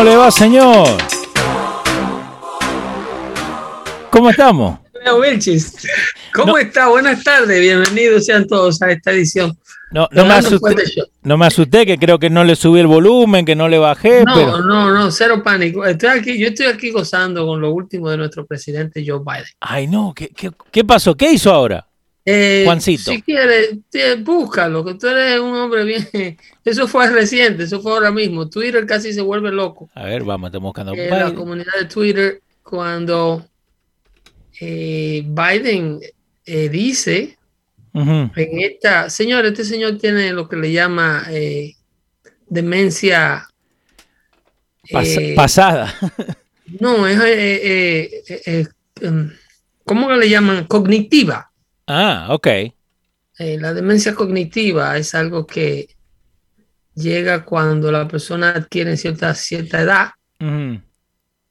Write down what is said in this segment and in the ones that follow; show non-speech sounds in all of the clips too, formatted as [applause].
¿Cómo le va, señor? ¿Cómo estamos? ¿Cómo está? Buenas tardes, bienvenidos sean todos a esta edición. No, no, me asusté, no me asusté, que creo que no le subí el volumen, que no le bajé. No, no, no, cero pánico. Estoy aquí, yo estoy aquí gozando con lo último de nuestro presidente Joe Biden. Ay, no, ¿qué, qué, qué pasó? ¿Qué hizo ahora? Eh, Juancito. Si quieres, búscalo, que tú eres un hombre bien. [laughs] Eso fue reciente, eso fue ahora mismo. Twitter casi se vuelve loco. A ver, vamos, estamos buscando. Eh, la comunidad de Twitter, cuando eh, Biden dice en esta. Señor, este señor tiene lo que le llama demencia. pasada. [laughs] no, es. Em, ¿Cómo le llaman? Cognitiva. Ah, ok. Eh, la demencia cognitiva es algo que llega cuando la persona adquiere cierta, cierta edad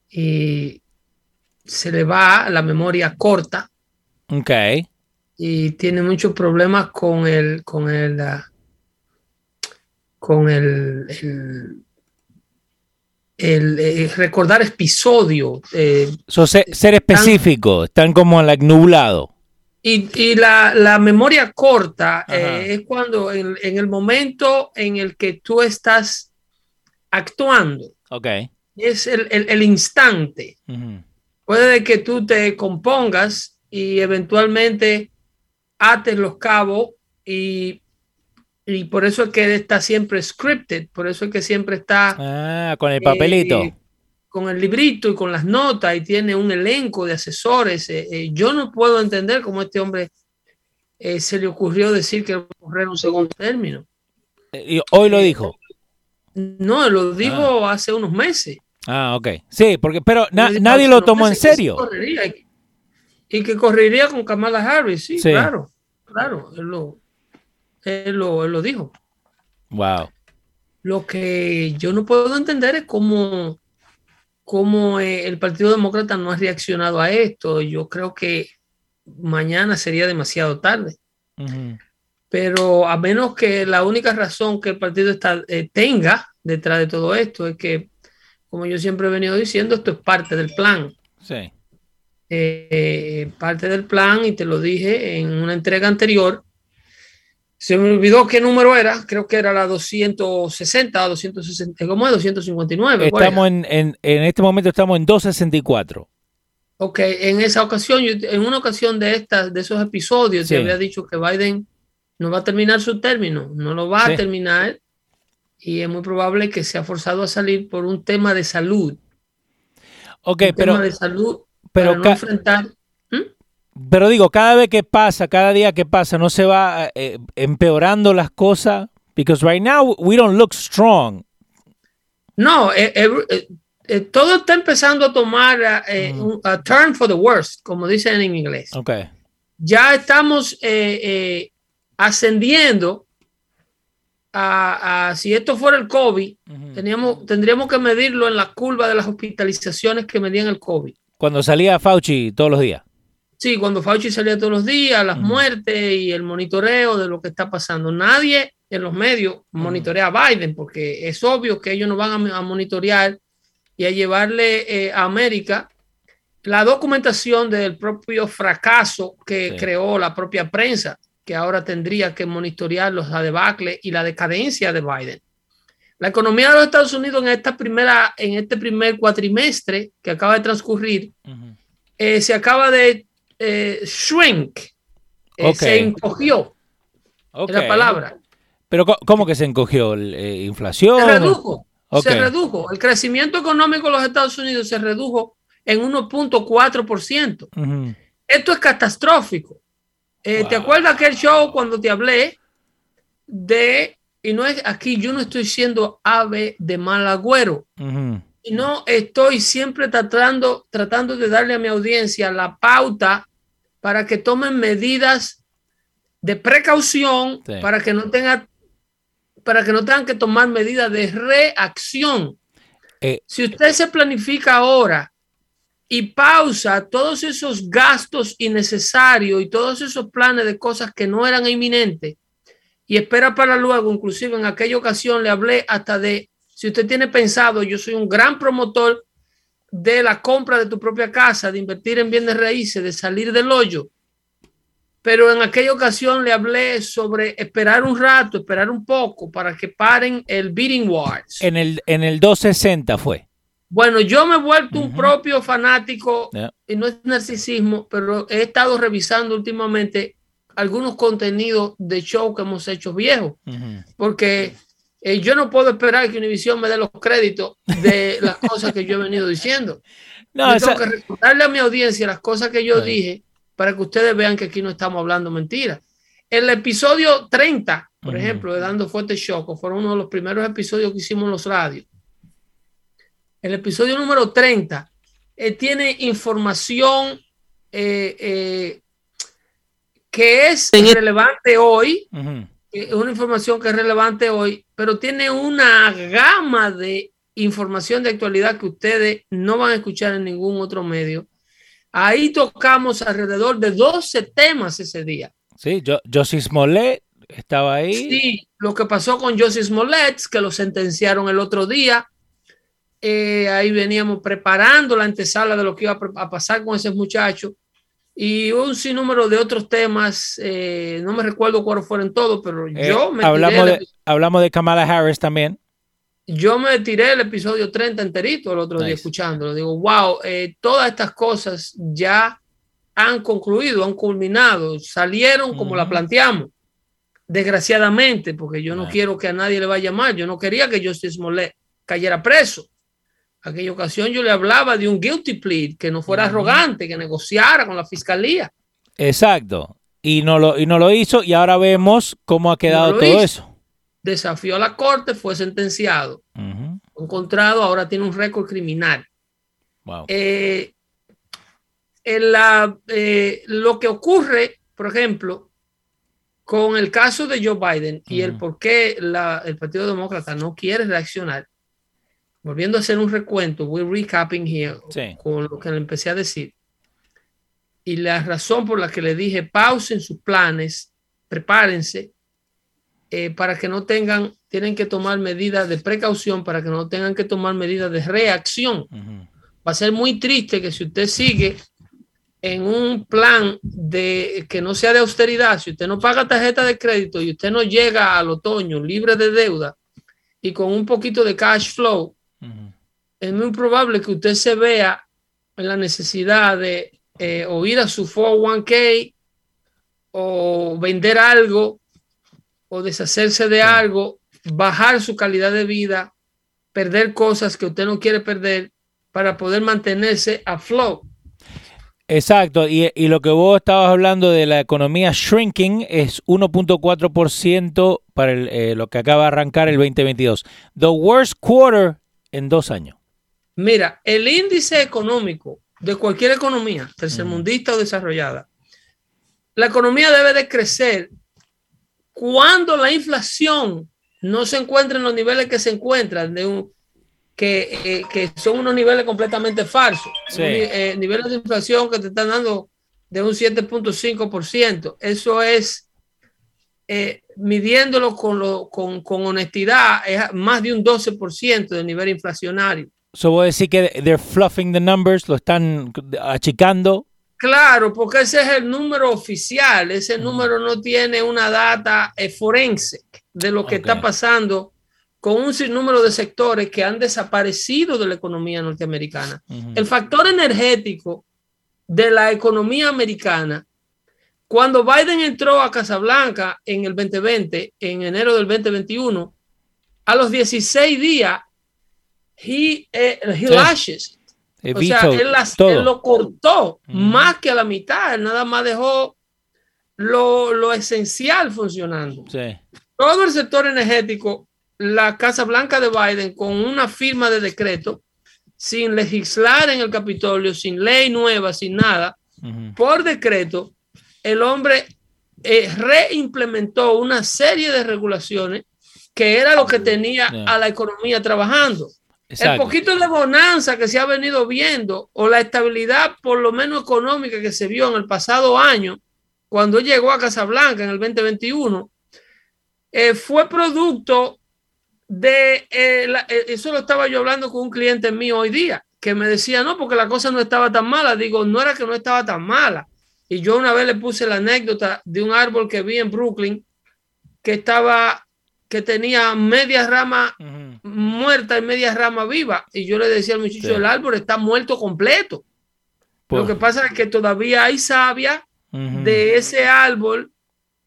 y se le va la memoria corta. Ok. Y tiene muchos problemas con el, con el, ah, con el, el, recordar episodios. Eh, ser, específico, están, como like, nublado. Y, la, memoria corta eh, es cuando en, el momento en el que tú estás actuando. Es el, instante. Puede que tú te compongas y eventualmente ates los cabos y, y, por eso es que está siempre scripted, por eso es que siempre está... Ah, con el papelito. Eh, con el librito y con las notas y tiene un elenco de asesores. Eh, eh, yo no puedo entender cómo este hombre eh, se le ocurrió decir que correr un segundo término. ¿Y hoy lo dijo? No, lo dijo ah. hace unos meses. Ah, ok. Sí, porque, pero nadie lo tomó en serio. y, que correría con Kamala Harris, sí, claro, claro, él lo, él lo, él lo dijo. Wow. Lo que yo no puedo entender es cómo cómo eh, el Partido Demócrata no ha reaccionado a esto. Yo creo que mañana sería demasiado tarde. Pero a menos que la única razón que el partido está, eh, tenga detrás de todo esto es que, como yo siempre he venido diciendo, esto es parte del plan. Sí. Eh, parte del plan, y te lo dije en una entrega anterior, se me olvidó qué número era, creo que era la 260, 260, ¿cómo es? 259. Estamos en, en, en, este momento estamos en 264. Ok, en esa ocasión, en una ocasión de estas, de esos episodios, se había dicho que Biden no va a terminar su término, no lo va a terminar y es muy probable que sea forzado a salir por un tema de salud. Ok, pero... Tema de salud pero para no enfrentar pero digo, cada vez que pasa, cada día que pasa, no se va eh, empeorando las cosas. Because right now we don't look strong. No, eh, eh, todo está empezando a tomar mm. a turn for the worst, como dicen en inglés. Okay. Ya estamos ascendiendo a, si esto fuera el COVID, teníamos, tendríamos que medirlo en la curva de las hospitalizaciones que medían el COVID. Cuando salía Fauci todos los días. Sí, cuando Fauci salía todos los días, las muertes y el monitoreo de lo que está pasando. Nadie en los medios monitorea a Biden porque es obvio que ellos no van a, monitorear y a llevarle eh, a América la documentación del propio fracaso que creó la propia prensa, que ahora tendría que monitorear los debacle y la decadencia de Biden. La economía de los Estados Unidos en esta primera, en este primer cuatrimestre que acaba de transcurrir, eh, se acaba de eh, shrink, eh, se encogió. la palabra. Pero ¿cómo que se encogió? ¿Inflación? Se redujo. Se redujo. El crecimiento económico de los Estados Unidos se redujo en 1.4%. Esto es catastrófico. ¿Te acuerdas aquel show cuando te hablé de y no es aquí, yo no estoy siendo ave de mal agüero. Y no estoy siempre tratando, tratando de darle a mi audiencia la pauta para que tomen medidas de precaución para que no tenga para que no tengan que tomar medidas de reacción. Eh, si usted se planifica ahora y pausa todos esos gastos innecesarios y todos esos planes de cosas que no eran inminentes, y espera para luego. Inclusive en aquella ocasión le hablé hasta de, si usted tiene pensado, yo soy un gran promotor de la compra de tu propia casa, de invertir en bienes raíces, de salir del hoyo. Pero en aquella ocasión le hablé sobre esperar un rato, esperar un poco para que paren el bidding wars. En el, en el 260 fue. Bueno, yo me he vuelto un propio fanático y no es narcisismo, pero he estado revisando últimamente algunos contenidos de show que hemos hecho viejos, porque eh, yo no puedo esperar que Univision me dé los créditos de [laughs] las cosas que yo he venido diciendo. No, tengo que recordarle a mi audiencia las cosas que yo dije para que ustedes vean que aquí no estamos hablando mentiras. El episodio 30, por ejemplo, de Dando Fuerte Shock, fue uno de los primeros episodios que hicimos en los radios. El episodio número 30 eh, tiene información eh, que es relevante hoy, es una información que es relevante hoy, pero tiene una gama de información de actualidad que ustedes no van a escuchar en ningún otro medio. Ahí tocamos alrededor de 12 temas ese día. Sí, yo, Josie Smollett estaba ahí. Sí, lo que pasó con Josie Smollett, que lo sentenciaron el otro día. Eh, ahí veníamos preparando la antesala de lo que iba a pasar con ese muchacho y un sinnúmero de otros temas. Eh, no me recuerdo cuáles fueron todos, pero eh, yo me hablamos de, hablamos de Kamala Harris también. Yo me tiré el episodio 30 enterito el otro día escuchándolo. Digo, wow, eh, todas estas cosas ya han concluido, han culminado, salieron como la planteamos. Desgraciadamente, porque yo no quiero que a nadie le vaya mal. Yo no quería que Justice Smollett cayera preso aquella ocasión yo le hablaba de un guilty plea, que no fuera arrogante, que negociara con la fiscalía. Exacto. Y no lo, y no lo hizo y ahora vemos cómo ha quedado todo eso. Desafió a la corte, fue sentenciado. Encontrado, ahora tiene un récord criminal. Wow. Eh, en la, eh, lo que ocurre, por ejemplo, con el caso de Joe Biden y el por qué el Partido Demócrata no quiere reaccionar, volviendo a hacer un recuento, we're recapping here con lo que le empecé a decir. Y la razón por la que le dije pausen sus planes, prepárense eh, para que no tengan, tienen que tomar medidas de precaución, para que no tengan que tomar medidas de reacción. Va a ser muy triste que si usted sigue en un plan de que no sea de austeridad, si usted no paga tarjeta de crédito y usted no llega al otoño libre de deuda y con un poquito de cash flow, es muy probable que usted se vea en la necesidad de eh, o ir a su 401k o vender algo o deshacerse de algo, bajar su calidad de vida, perder cosas que usted no quiere perder para poder mantenerse a flow. Exacto, y, lo que vos estabas hablando de la economía shrinking es 1.4% para eh, lo que acaba de arrancar el 2022. The worst quarter en dos años. Mira, el índice económico de cualquier economía, tercermundista o desarrollada, la economía debe de crecer cuando la inflación no se encuentra en los niveles que se encuentran, de un, que, eh, son unos niveles completamente falsos. Eh, niveles de inflación que te están dando de un 7.5%. Eso es eh, midiéndolo con, lo, con, con, honestidad, es más de un 12% del nivel inflacionario. So voy a decir que they're fluffing the numbers, lo están achicando. Claro, porque ese es el número oficial, ese número no tiene una data eh, forense de lo que está pasando con un sinnúmero de sectores que han desaparecido de la economía norteamericana. El factor energético de la economía americana, cuando Biden entró a Casablanca en el 2020, en enero del 2021, a los 16 días, he, eh, lashes. O sea, él, lo cortó más que a la mitad, él nada más dejó lo, lo esencial funcionando. Todo el sector energético la Casa Blanca de Biden con una firma de decreto, sin legislar en el Capitolio, sin ley nueva, sin nada, por decreto, el hombre eh, reimplementó una serie de regulaciones que era lo que tenía a la economía trabajando. El poquito de bonanza que se ha venido viendo o la estabilidad por lo menos económica que se vio en el pasado año, cuando llegó a Casablanca en el 2021, eh, fue producto de eh, eh, eso lo estaba yo hablando con un cliente mío hoy día, que me decía, no, porque la cosa no estaba tan mala. Digo, no era que no estaba tan mala. Y yo una vez le puse la anécdota de un árbol que vi en Brooklyn que estaba, que tenía media rama muerta y media rama viva. Y yo le decía al muchacho, el árbol está muerto completo. Lo que pasa es que todavía hay savia de ese árbol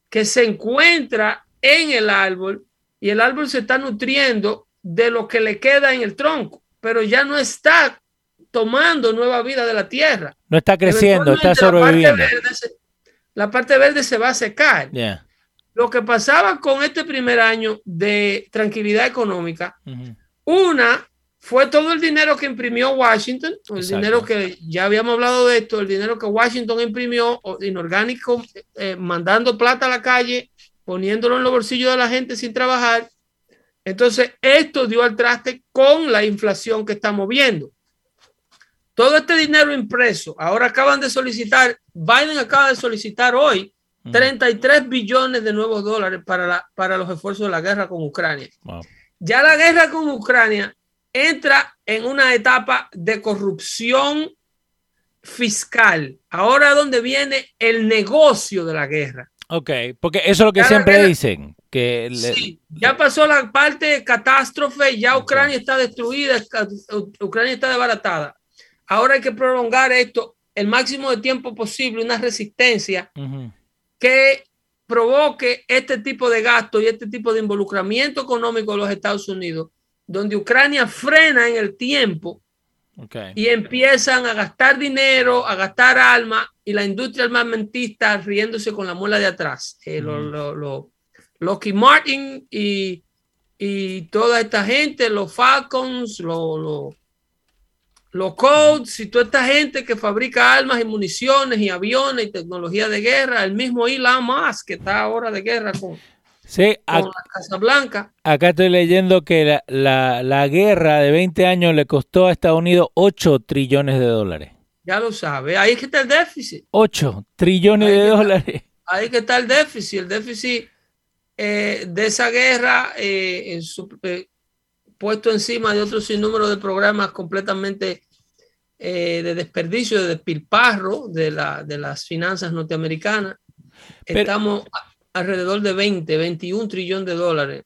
que se encuentra en el árbol y el árbol se está nutriendo de lo que le queda en el tronco, pero ya no está tomando nueva vida de la tierra. No está creciendo, está sobreviviendo. La parte verde, se va a secar. Lo que pasaba con este primer año de tranquilidad económica, una fue todo el dinero que imprimió Washington, el dinero que ya habíamos hablado de esto, el dinero que Washington imprimió inorgánico, eh, mandando plata a la calle poniéndolo en los bolsillos de la gente sin trabajar. Entonces, esto dio al traste con la inflación que estamos viendo. Todo este dinero impreso, ahora acaban de solicitar, Biden acaba de solicitar hoy 33 billones de nuevos dólares para, para los esfuerzos de la guerra con Ucrania. Ya la guerra con Ucrania entra en una etapa de corrupción fiscal. Ahora donde viene el negocio de la guerra. Ok, porque eso es lo que siempre dicen. Que sí, ya pasó la parte de catástrofe, ya Ucrania está destruida, Ucrania está desbaratada. Ahora hay que prolongar esto el máximo de tiempo posible, una resistencia que provoque este tipo de gasto y este tipo de involucramiento económico de los Estados Unidos, donde Ucrania frena en el tiempo y empiezan a gastar dinero, a gastar alma y la industria armamentista riéndose con la muela de atrás. Eh, lo, Lockheed Martin y, y, toda esta gente, los Falcons, los Codes y toda esta gente que fabrica armas y municiones y aviones y tecnología de guerra, el mismo Elon Musk que está ahora de guerra con, Sí, acá, la Casa Blanca. Acá estoy leyendo que la, guerra de 20 años le costó a Estados Unidos 8 trillones de dólares. Ya lo sabe, ahí es que está el déficit. 8 trillones de dólares. ahí que está el déficit. El déficit eh, de esa guerra eh, eh, puesto encima de otro sinnúmero de programas completamente de desperdicio, de despilparro de, la, de las finanzas norteamericanas. Estamos alrededor de 20, 21 trillones de dólares.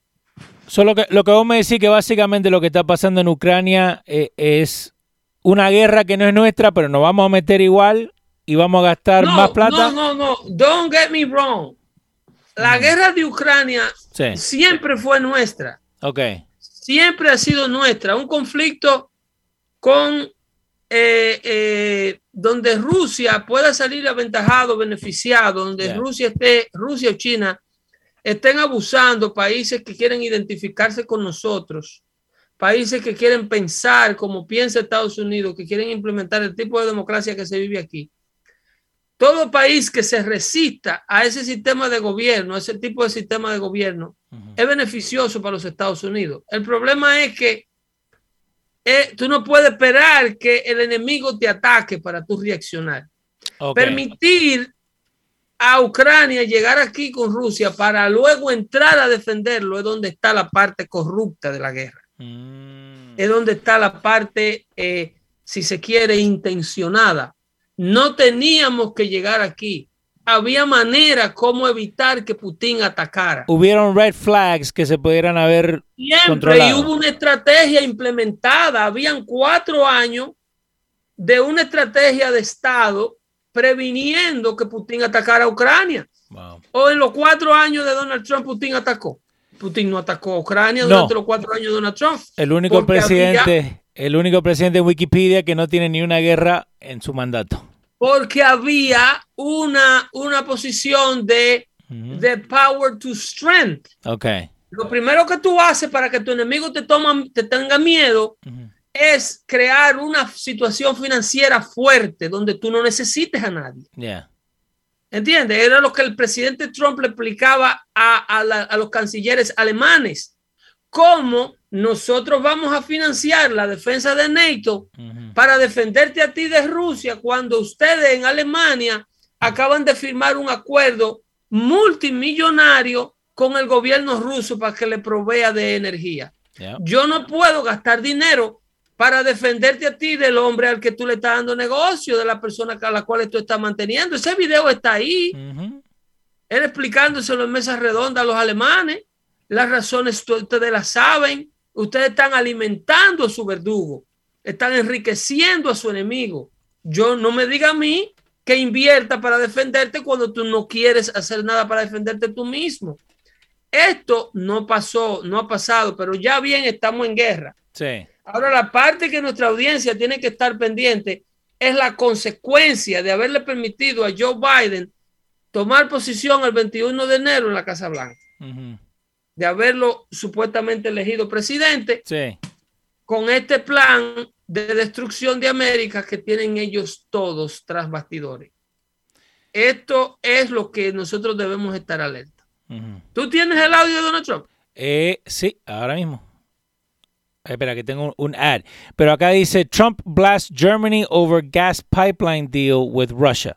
Solo que lo que vos me decís que básicamente lo que está pasando en Ucrania eh, es una guerra que no es nuestra, pero nos vamos a meter igual y vamos a gastar más plata. No, no, no, don't get me wrong. La guerra de Ucrania siempre fue nuestra. Ok. Siempre ha sido nuestra. Un conflicto con eh, eh, donde Rusia pueda salir aventajado, beneficiado, donde Rusia esté, Rusia o China estén abusando, países que quieren identificarse con nosotros, países que quieren pensar como piensa Estados Unidos, que quieren implementar el tipo de democracia que se vive aquí. Todo país que se resista a ese sistema de gobierno, a ese tipo de sistema de gobierno, es beneficioso para los Estados Unidos. El problema es que eh, tú no puedes esperar que el enemigo te ataque para tú reaccionar. Permitir a Ucrania llegar aquí con Rusia para luego entrar a defenderlo es donde está la parte corrupta de la guerra. Mm. Es donde está la parte, eh, si se quiere, intencionada. No teníamos que llegar aquí. Había manera como evitar que Putin atacara. Hubieron red flags que se pudieran haber Siempre y hubo una estrategia implementada. Habían cuatro años de una estrategia de Estado previniendo que Putin atacara a Ucrania. O en los cuatro años de Donald Trump, Putin atacó. Putin no atacó a Ucrania durante los cuatro años de Donald Trump. El único presidente, el único presidente en Wikipedia que no tiene ni una guerra en su mandato. Porque había una, una posición de, de power to strength. Okay. Lo primero que tú haces para que tu enemigo te, toma, te tenga miedo es crear una situación financiera fuerte donde tú no necesites a nadie. Yeah. ¿Entiendes? Era lo que el presidente Trump le explicaba a, los cancilleres alemanes. ¿Cómo nosotros vamos a financiar la defensa de NATO para defenderte a ti de Rusia cuando ustedes en Alemania acaban de firmar un acuerdo multimillonario con el gobierno ruso para que le provea de energía? Yo no puedo gastar dinero para defenderte a ti del hombre al que tú le estás dando negocio, de la persona a la cual tú estás manteniendo. Ese video está ahí. Él explicándoselo en mesas redondas a los alemanes. Las razones ustedes las saben. Ustedes están alimentando a su verdugo. Están enriqueciendo a su enemigo. Yo no me diga a mí que invierta para defenderte cuando tú no quieres hacer nada para defenderte tú mismo. Esto no pasó, no ha pasado, pero ya bien estamos en guerra. Sí. Ahora, la parte que nuestra audiencia tiene que estar pendiente es la consecuencia de haberle permitido a Joe Biden tomar posición el 21 de enero en la Casa Blanca, de haberlo supuestamente elegido presidente, con este plan de destrucción de América que tienen ellos todos tras bastidores. Esto es lo que nosotros debemos estar alerta. ¿Tú tienes el audio de Donald Trump? Eh, sí, ahora mismo. Espera, que tengo un ad. Pero acá dice Trump blasts Germany over gas pipeline deal with Russia.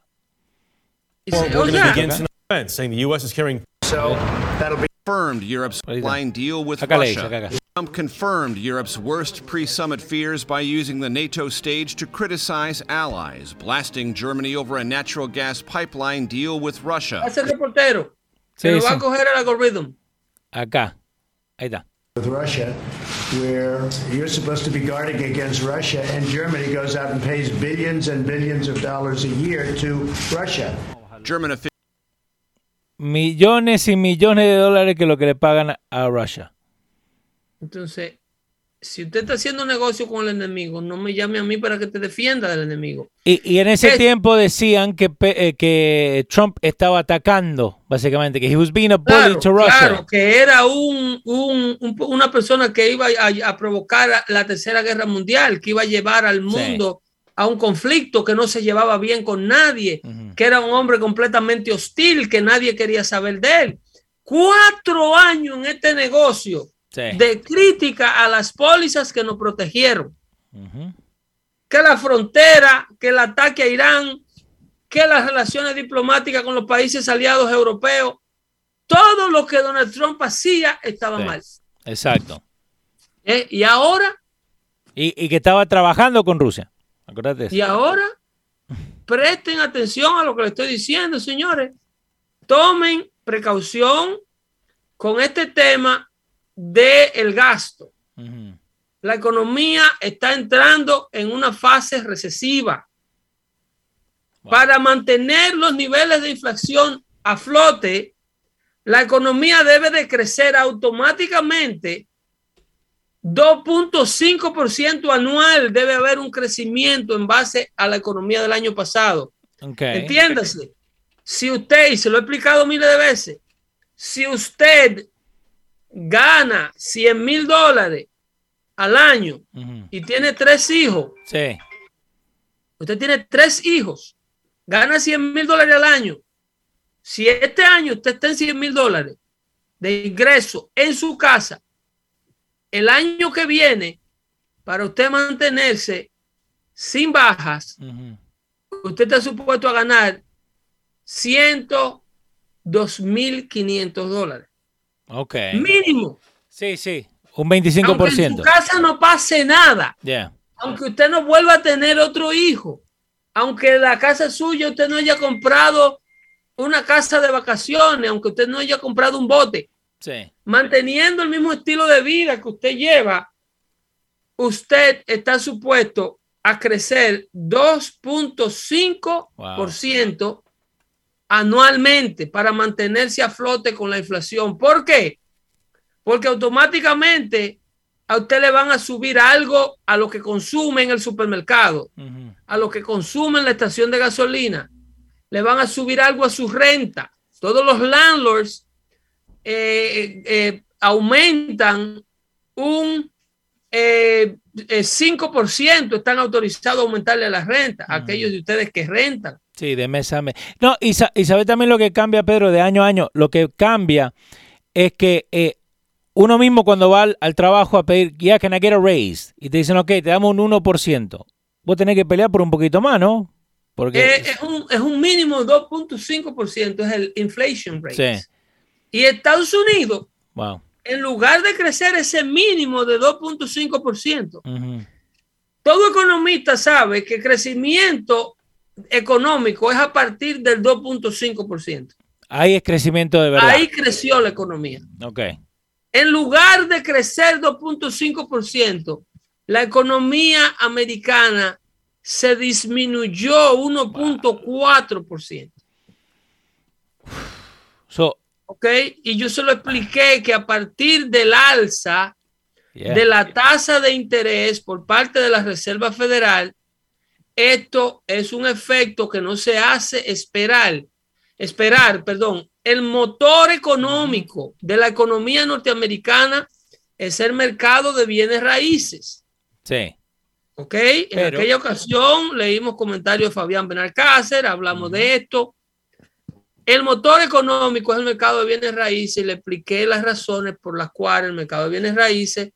We're going to begin some events saying the U.S. is carrying. So that'll be confirmed Europe's pipeline deal with Russia. Trump confirmed Europe's worst pre-summit fears by using the NATO stage to criticize allies, blasting Germany over a natural gas pipeline deal with Russia. Ese reportero. Se lo va a coger el algoritmo. Acá. Ahí está. With Russia. where you're supposed to be guarding against Russia, and Germany goes out and pays billions and billions of dollars a year to Russia. German millones y millones de dólares que lo que le pagan a Russia. Entonces, si usted está haciendo negocio con el enemigo, no me llame a mí para que te defienda del enemigo. Y, en ese tiempo decían que, eh, que Trump estaba atacando, básicamente, que he was being a bully to Russia. Claro, que era un, una persona que iba a, provocar la tercera guerra mundial, que iba a llevar al mundo a un conflicto, que no se llevaba bien con nadie, que era un hombre completamente hostil, que nadie quería saber de él. Cuatro años en este negocio de crítica a las pólizas que nos protegieron. Que la frontera, que el ataque a Irán, que las relaciones diplomáticas con los países aliados europeos, todo lo que Donald Trump hacía estaba mal. Exacto. ¿Eh? Y ahora. Y, que estaba trabajando con Rusia. Y ahora, presten atención a lo que le estoy diciendo, señores. Tomen precaución con este tema del el gasto. La economía está entrando en una fase recesiva. Para mantener los niveles de inflación a flote, la economía debe de crecer automáticamente 2.5% anual debe haber un crecimiento en base a la economía del año pasado. Entiéndase. Si usted, y se lo he explicado miles de veces, si usted gana 100 mil dólares al año y tiene tres hijos, sí. usted tiene tres hijos, gana 100 mil dólares al año. Si este año usted está en 100 mil dólares de ingreso en su casa, el año que viene, para usted mantenerse sin bajas, usted está supuesto a ganar 102.500 dólares. Ok. Mínimo. Sí, sí. Un 25%. Aunque en su casa no pase nada. Yeah. Aunque usted no vuelva a tener otro hijo. aunque la casa suya usted no haya comprado una casa de vacaciones, aunque usted no haya comprado un bote, manteniendo el mismo estilo de vida que usted lleva, usted está supuesto a crecer 2.5% anualmente para mantenerse a flote con la inflación. ¿Por qué? Porque automáticamente a usted le van a subir algo a lo que consume en el supermercado, a lo que consume en la estación de gasolina, le van a subir algo a su renta. Todos los landlords eh, eh, aumentan un 5%, eh, están autorizados a aumentarle la renta a aquellos de ustedes que rentan. Sí, de mes a mes. No, y, y sabe también lo que cambia, Pedro, de año a año. Lo que cambia es que uno mismo cuando va al, trabajo a pedir, ya yeah, can I get a raise? Y te dicen, ok, te damos un 1%. Vos tenés que pelear por un poquito más, ¿no? Porque... Eh, es, un, es un mínimo 2.5%, es el inflation rate. Y Estados Unidos, wow. en lugar de crecer ese mínimo de 2.5%, todo economista sabe que crecimiento económico es a partir del 2.5%. Ahí es crecimiento de verdad. Ahí creció la economía. Ok. En lugar de crecer 2.5%, la economía americana se disminuyó 1.4%. So, ok, y yo se lo expliqué que a partir del alza de la tasa de interés por parte de la Reserva Federal, esto es un efecto que no se hace esperar, esperar, perdón, el motor económico de la economía norteamericana es el mercado de bienes raíces. Sí. ¿Ok? En aquella ocasión leímos comentarios de Fabián Benalcácer, hablamos de esto. El motor económico es el mercado de bienes raíces y le expliqué las razones por las cuales el mercado de bienes raíces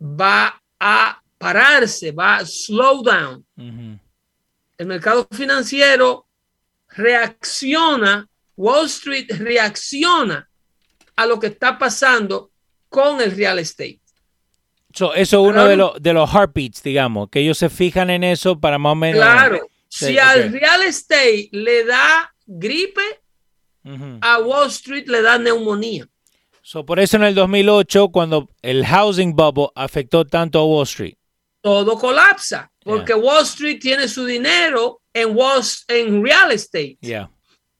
va a pararse, va a slow down. El mercado financiero reacciona Wall Street reacciona a lo que está pasando con el real estate. eso es uno de, los de los heartbeats, digamos, que ellos se fijan en eso para más o menos. Claro, si al real estate le da gripe, a Wall Street le da neumonía. So, por eso en el 2008, cuando el housing bubble afectó tanto a Wall Street. Todo colapsa, porque Wall Street tiene su dinero en, Wall, en real estate. Yeah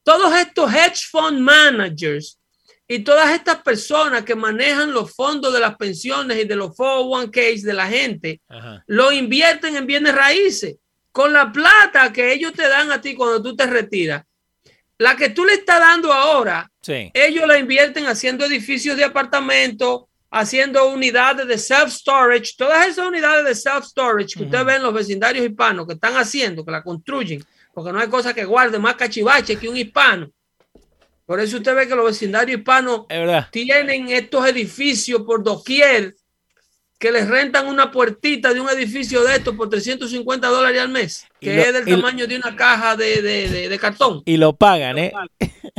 todos estos hedge fund managers y todas estas personas que manejan los fondos de las pensiones y de los 401ks de la gente, lo invierten en bienes raíces. Con la plata que ellos te dan a ti cuando tú te retiras, la que tú le estás dando ahora, ellos la invierten haciendo edificios de apartamentos, haciendo unidades de self-storage, todas esas unidades de self-storage que usted ve en los vecindarios hispanos que están haciendo, que la construyen, porque no hay cosa que guarde más cachivache que un hispano. Por eso usted ve que los vecindarios hispanos tienen estos edificios por doquier que les rentan una puertita de un edificio de estos por 350 dólares al mes, que es del tamaño de una caja de, cartón. Y lo pagan, ¿eh?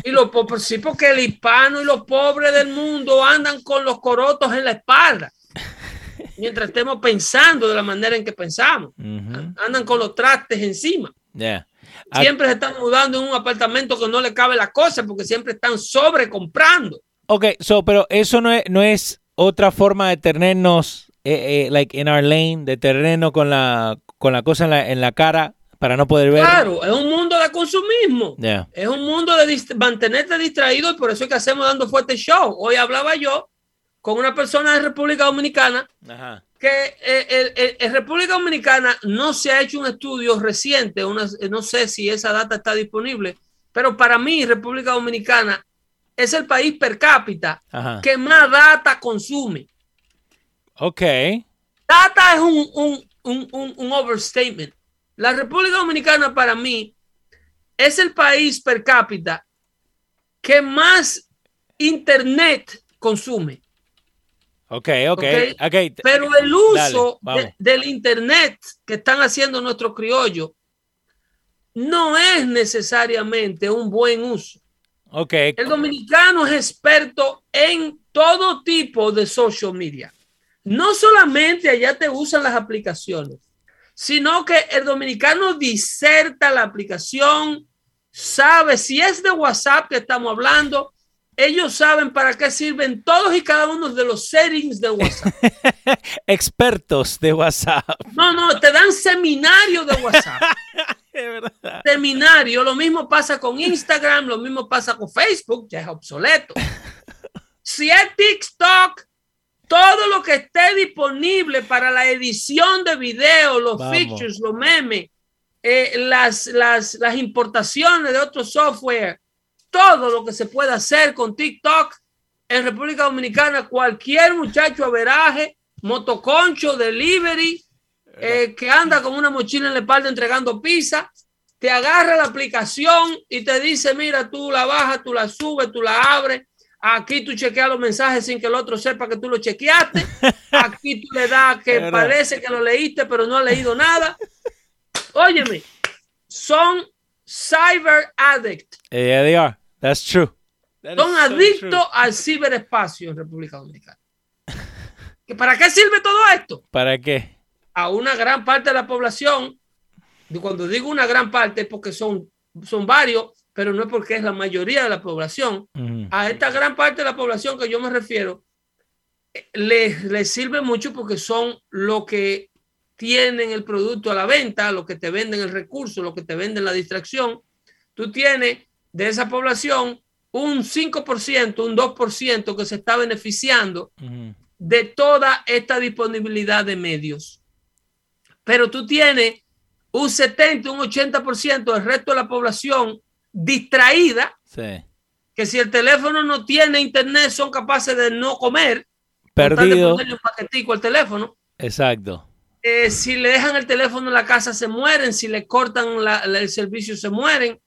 Y lo, sí, porque el hispano y los pobres del mundo andan con los corotos en la espalda. [laughs] Mientras estemos pensando de la manera en que pensamos. Andan con los trastes encima. Yeah. Siempre se están mudando en un apartamento que no le cabe la cosa porque siempre están sobrecomprando. Ok, so, pero eso no es, no es otra forma de tenernos, eh, eh, like in our lane, de tenernos con la, con la cosa en la, en la cara para no poder ver. Claro, es un mundo de consumismo. Es un mundo de mantenerte distraído y por eso es que hacemos dando fuerte show. Hoy hablaba yo con una persona de República Dominicana Ajá que eh, en República Dominicana no se ha hecho un estudio reciente, no sé si esa data está disponible, pero para mí República Dominicana es el país per cápita que más data consume. Ok. Data es un, un overstatement. La República Dominicana para mí es el país per cápita que más internet consume. Ok, ok, okay. Pero el uso del Internet que están haciendo nuestros criollos no es necesariamente un buen uso. Okay. El dominicano es experto en todo tipo de social media. No solamente allá te usan las aplicaciones. sino que el dominicano diserta la aplicación, sabe si es de WhatsApp que estamos hablando, ellos saben para qué sirven todos y cada uno de los settings de WhatsApp. [laughs] Expertos de WhatsApp. No, no, te dan seminario de WhatsApp. [laughs] Seminario, lo mismo pasa con Instagram, lo mismo pasa con Facebook, ya es obsoleto. [laughs] Si es TikTok, todo lo que esté disponible para la edición de video, los features, los memes, eh, las, las, las importaciones de otro software, todo lo que se puede hacer con TikTok en República Dominicana, cualquier muchacho averaje, motoconcho, delivery, eh, que anda con una mochila en la espalda entregando pizza, te agarra la aplicación y te dice, mira, tú la bajas, tú la subes, tú la abres, aquí tú chequeas los mensajes sin que el otro sepa que tú lo chequeaste, [laughs] aquí tú le das que parece que lo leíste, pero no ha leído nada. Óyeme, son cyber addict. Yeah, they are. That's true. son adictos al ciberespacio en República Dominicana. ¿Para qué sirve todo esto? ¿Para qué? a una gran parte de la población, cuando digo una gran parte es porque son, son varios, pero no es porque es la mayoría de la población, a esta gran parte de la población que yo me refiero, les, les sirve mucho porque son lo que tienen el producto a la venta, lo que te venden el recurso, lo que te venden la distracción. Tú tienes de esa población un 5%, un 2% que se está beneficiando de toda esta disponibilidad de medios. Pero tú tienes un 70, un 80% del resto de la población distraída, que si el teléfono no tiene internet son capaces de no comer, perdido, un paquetico al teléfono. Exacto. Eh, si le dejan el teléfono en la casa se mueren, si le cortan el servicio se mueren.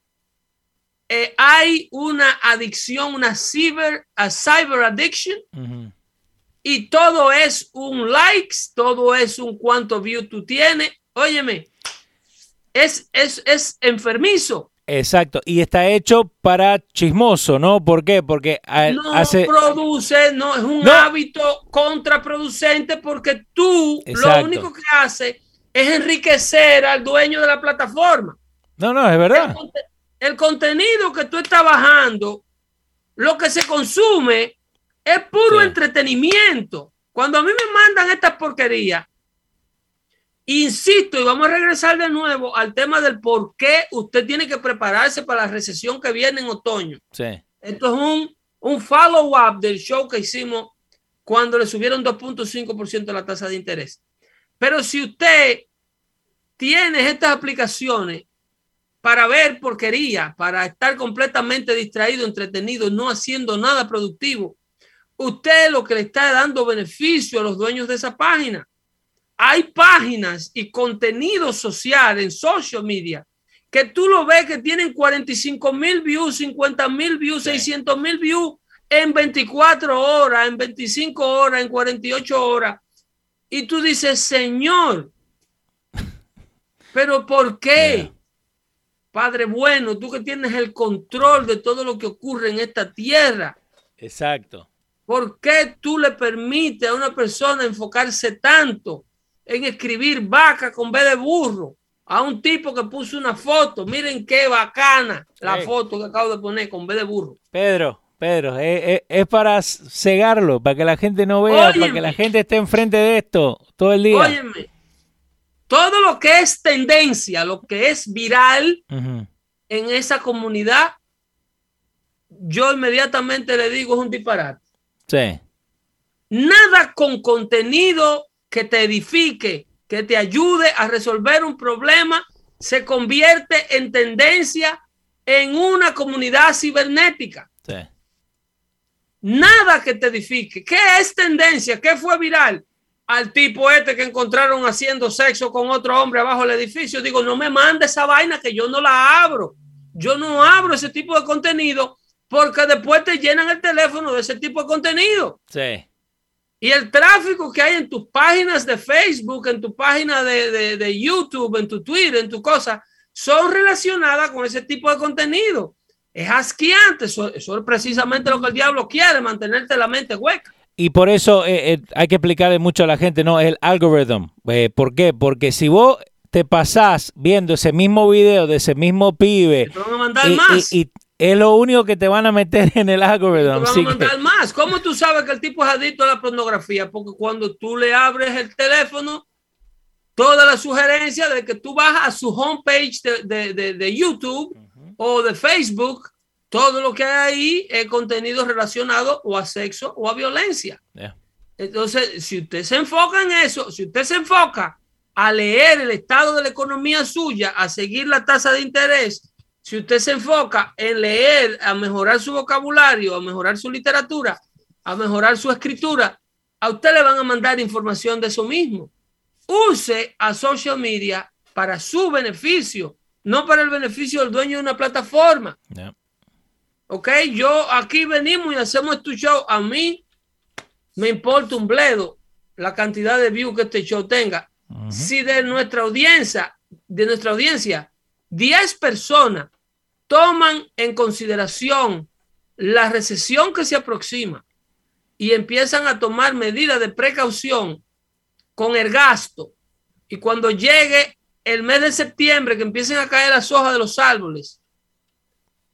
Eh, hay una adicción, una cyber, a cyber addiction, y todo es un likes, todo es un cuánto view tú tienes. Óyeme, es, es, es enfermizo. Exacto, y está hecho para chismoso, ¿no? ¿Por qué? Porque no produce, no es un hábito contraproducente porque tú lo único que haces es enriquecer al dueño de la plataforma. No, no, es verdad. el contenido que tú estás bajando, lo que se consume es puro entretenimiento. Cuando a mí me mandan estas porquerías, insisto, y vamos a regresar de nuevo al tema del por qué usted tiene que prepararse para la recesión que viene en otoño. Sí. Esto es un, un follow-up del show que hicimos cuando le subieron 2.5% la tasa de interés. Pero si usted tiene estas aplicaciones para ver porquería, para estar completamente distraído, entretenido, no haciendo nada productivo, usted lo que le está dando beneficio a los dueños de esa página. Hay páginas y contenido social en social media que tú lo ves que tienen 45 mil views, 50 mil views, 600 mil views en 24 horas, en 25 horas, en 48 horas. Y tú dices, Señor, pero ¿por qué? Padre bueno, tú que tienes el control de todo lo que ocurre en esta tierra. Exacto. ¿Por qué tú le permites a una persona enfocarse tanto en escribir vaca con B de burro? A un tipo que puso una foto, miren qué bacana la foto que acabo de poner con B de burro. Pedro, Pedro, es, para cegarlo, para que la gente no vea, para que la gente esté enfrente de esto todo el día. Óyeme, todo lo que es tendencia, lo que es viral en esa comunidad, yo inmediatamente le digo es un disparate. Sí. Nada con contenido que te edifique, que te ayude a resolver un problema, se convierte en tendencia en una comunidad cibernética. Sí. Nada que te edifique. ¿Qué es tendencia? ¿Qué fue viral? Al tipo este que encontraron haciendo sexo con otro hombre abajo del edificio. Digo, no me mande esa vaina que yo no la abro. Yo no abro ese tipo de contenido porque después te llenan el teléfono de ese tipo de contenido. Sí. Y el tráfico que hay en tus páginas de Facebook, en tu página de, YouTube, en tu Twitter, en tu cosa, son relacionadas con ese tipo de contenido. Es asqueante, eso, es precisamente lo que el diablo quiere, mantenerte la mente hueca. Y por eso eh, eh, hay que explicarle mucho a la gente, ¿no? El algoritmo. Eh, ¿Por qué? Porque si vos te pasás viendo ese mismo video de ese mismo pibe. Te van a mandar más. Y, es lo único que te van a meter [laughs] en el algoritmo. Te van a mandar más. ¿Cómo tú sabes que el tipo es adicto a la pornografía? Porque cuando tú le abres el teléfono, toda la sugerencia de que tú vas a su homepage de, de, de, YouTube o de Facebook, todo lo que hay ahí es contenido relacionado o a sexo o a violencia. Entonces, si usted se enfoca en eso, si usted se enfoca a leer el estado de la economía suya, a seguir la tasa de interés, si usted se enfoca en leer, a mejorar su vocabulario, a mejorar su literatura, a mejorar su escritura, a usted le van a mandar información de eso mismo. Use a social media para su beneficio, no para el beneficio del dueño de una plataforma. Ok, yo aquí venimos y hacemos tu show. A mí me importa un bledo la cantidad de views que este show tenga. Si de nuestra audiencia, de nuestra audiencia, 10 personas toman en consideración la recesión que se aproxima y empiezan a tomar medidas de precaución con el gasto, y cuando llegue el mes de septiembre que empiecen a caer las hojas de los árboles,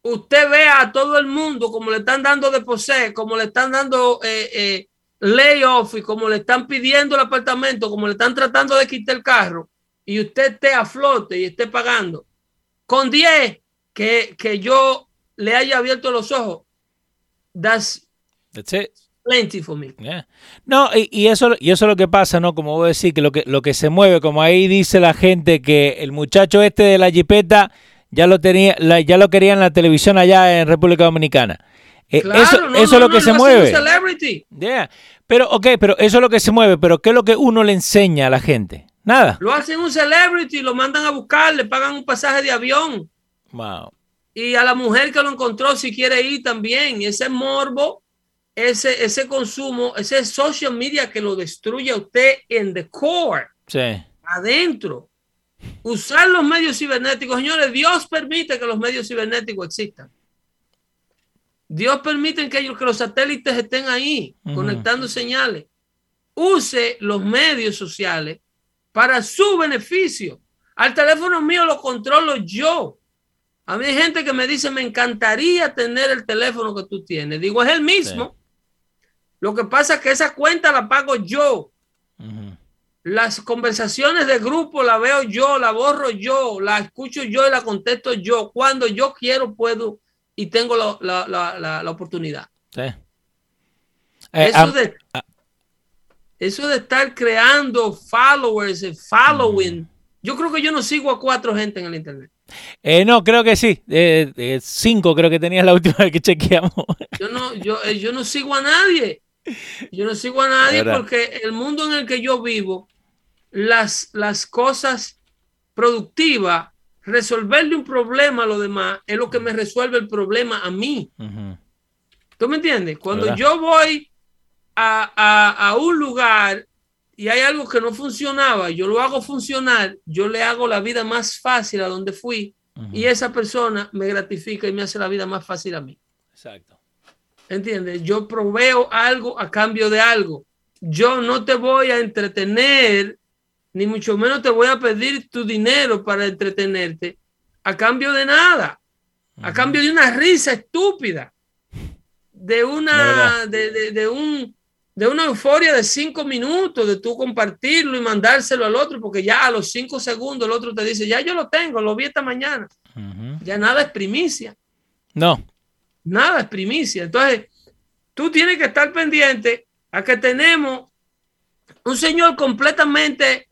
usted vea a todo el mundo como le están dando de poseer, como le están dando eh, eh, layoff y como le están pidiendo el apartamento, como le están tratando de quitar el carro, y usted esté a flote y esté pagando, con 10 que, que yo le haya abierto los ojos, that's, that's plenty for me. No, y, eso, y eso es lo que pasa, ¿no? Como vos decís, que lo, que lo que se mueve, como ahí dice la gente, que el muchacho este de la jipeta ya lo tenía, ya lo quería en la televisión allá en República Dominicana. Eh, eso, eso es lo que se mueve. Yeah. Pero, ok, pero eso es lo que se mueve, pero ¿qué es lo que uno le enseña a la gente? Nada. Lo hacen un celebrity, lo mandan a buscar, le pagan un pasaje de avión. Wow. Y a la mujer que lo encontró, si quiere ir también. Ese morbo, ese, ese consumo, ese social media que lo destruye a usted en the core. Sí. Adentro. Usar los medios cibernéticos. Señores, Dios permite que los medios cibernéticos existan. Dios permite que, ellos, que los satélites estén ahí, conectando señales. Use los medios sociales para su beneficio. Al teléfono mío lo controlo yo. A mí hay gente que me dice, me encantaría tener el teléfono que tú tienes. Digo, es el mismo. Lo que pasa es que esa cuenta la pago yo. Las conversaciones de grupo la veo yo, la borro yo, la escucho yo y la contesto yo. Cuando yo quiero, puedo y tengo la, oportunidad. Eh, eso, de, ah. Eso de estar creando followers, eh, following. Yo creo que yo no sigo a cuatro gente en el internet. Eh, no, creo que sí. Eh, cinco creo que tenías la [laughs] última vez que chequeamos. Yo no, yo, yo no sigo a nadie. Yo no sigo a nadie porque el mundo en el que yo vivo, las, las cosas productivas resolverle un problema a los demás es lo que me resuelve el problema a mí. ¿Tú me entiendes? Cuando yo voy a, un lugar y hay algo que no funcionaba, yo lo hago funcionar, yo le hago la vida más fácil a donde fui y esa persona me gratifica y me hace la vida más fácil a mí. Exacto. ¿Entiendes? Yo proveo algo a cambio de algo. Yo no te voy a entretener ni mucho menos te voy a pedir tu dinero para entretenerte a cambio de nada, a cambio de una risa estúpida, de una, de, un, de una euforia de cinco minutos, de tú compartirlo y mandárselo al otro, porque ya a los cinco segundos el otro te dice, ya yo lo tengo, lo vi esta mañana. Ya nada es primicia. No. Nada es primicia. Entonces, tú tienes que estar pendiente a que tenemos un señor completamente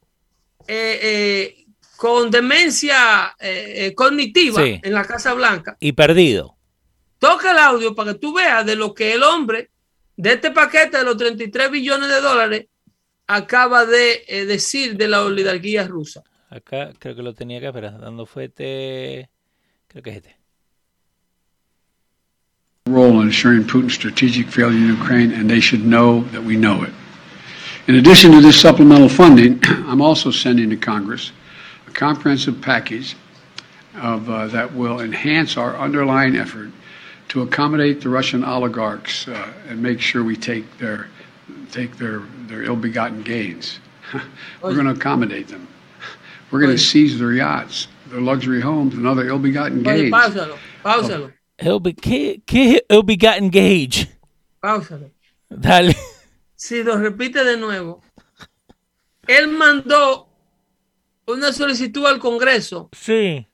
eh, eh, con demencia eh, cognitiva en la Casa Blanca. Y perdido. Toca el audio para que tú veas de lo que el hombre de este paquete de los 33 billones de dólares acaba de decir de la oligarquía rusa. Acá creo que lo tenía acá, pero dando fuerte, creo que es este. Role in assuring Putin's strategic failure in Ukraine, and they should know that we know it. In addition to this supplemental funding, [clears throat] I'm also sending to Congress a comprehensive package of, uh, that will enhance our underlying effort to accommodate the Russian oligarchs uh, and make sure we take their, take their, their ill-begotten gains. [laughs] We're going to accommodate them. We're going to seize their yachts, their luxury homes, and other ill-begotten gains. Páusalo, páusalo. ¿Qué, ¿Qué ill-begotten gauge? Páusalo. Dale. Si lo repite de nuevo. Él mandó una solicitud al Congreso. Sí.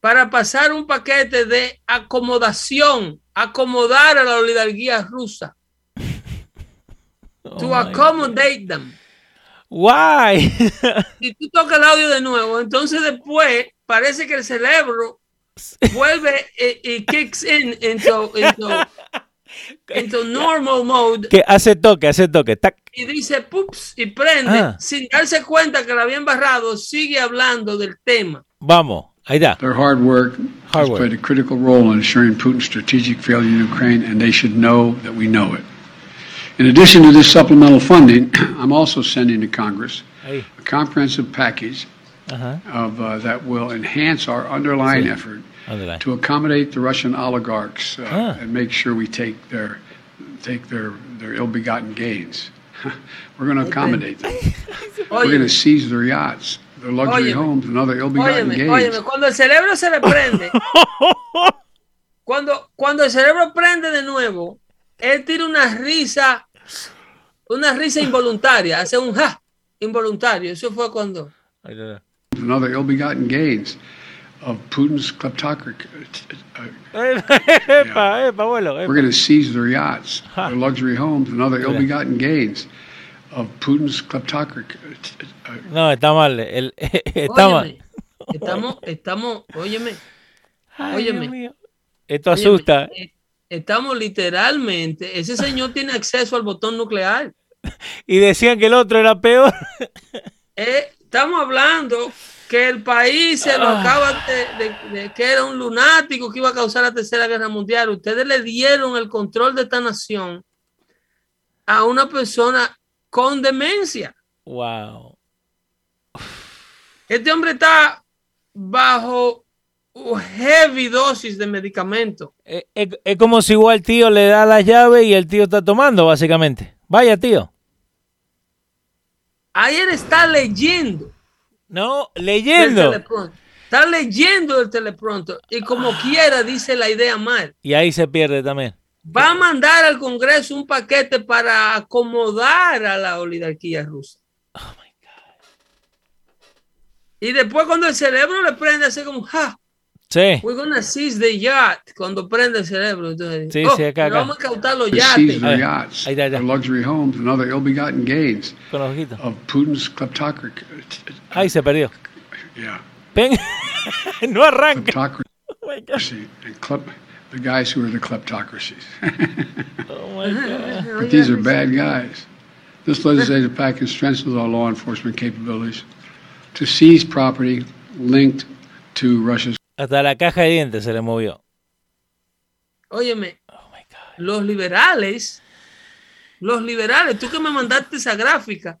Para pasar un paquete de acomodación, acomodar a la oligarquía rusa. [laughs] to oh accommodate them. Why? [laughs] y tú tocas el audio de nuevo, entonces después parece que el cerebro vuelve y, kicks in into, [laughs] into, normal mode. Que hace toque, hace toque. Y dice pups y prende ah. sin darse cuenta que lo habían barrado, sigue hablando del tema. Vamos. Their hard work hard has work. played a critical role in ensuring Putin's strategic failure in Ukraine, and they should know that we know it. In addition to this supplemental funding, [clears throat] I'm also sending to Congress a comprehensive package uh-huh. of uh, that will enhance our underlying sí. effort Underline. to accommodate the Russian oligarchs uh, ah. and make sure we take their take their their ill-begotten gains. [laughs] We're going to accommodate them. [laughs] We're going to seize their yachts, their luxury óyeme, homes, and other ill-begotten óyeme, gains. Óyeme, cuando el cerebro se le prende, [laughs] cuando cuando el cerebro prende de nuevo, él tira una risa una risa involuntaria, hace un ja involuntario. Eso fue cuando. Another ill-begotten gains of Putin's kleptocracy. Uh, [laughs] epa, epa, abuelo, We're going to seize their yachts, their luxury homes, and other ill-begotten gains of Putin's kleptocracy. No, está mal. El, [laughs] está mal. Estamos, estamos, óyeme, óyeme. Esto asusta. Eh, estamos literalmente, ese señor tiene acceso al botón nuclear. [laughs] y decían que el otro era peor. [laughs] Eh, estamos hablando que el país se lo ah. acaba de, que era un lunático que iba a causar la tercera guerra mundial. Ustedes le dieron el control de esta nación a una persona con demencia. Wow. Este hombre está bajo heavy dosis de medicamento. Es, es, como si igual el tío le da la llave y el tío está tomando, básicamente. Vaya, tío. Ayer está leyendo. No, leyendo. Está leyendo el teleprompter y como ah. quiera dice la idea mal. Y ahí se pierde también. Va a mandar al Congreso un paquete para acomodar a la oligarquía rusa. Oh my God. Y después cuando el cerebro le prende, hace como, ja, Sí. We're gonna seize the yacht cuando prende el cerebro. Entonces, sí, oh, sí, acá, acá. Vamos a cautar los yates. The yachts, ahí, ahí, ahí. luxury homes and other ill-begotten gains Con ojito. of Putin's kleptocracy. Ahí se perdió. Yeah. Ven. [laughs] no arranca. Kleptocracy. Oh my God. The guys who are the kleptocracies. [laughs] oh my God. but these are bad guys. This legislative package strengthens our law enforcement capabilities to seize property linked to Russia's hasta la caja de dientes se le movió. Óyeme, oh los liberales, los liberales, tú que me mandaste esa gráfica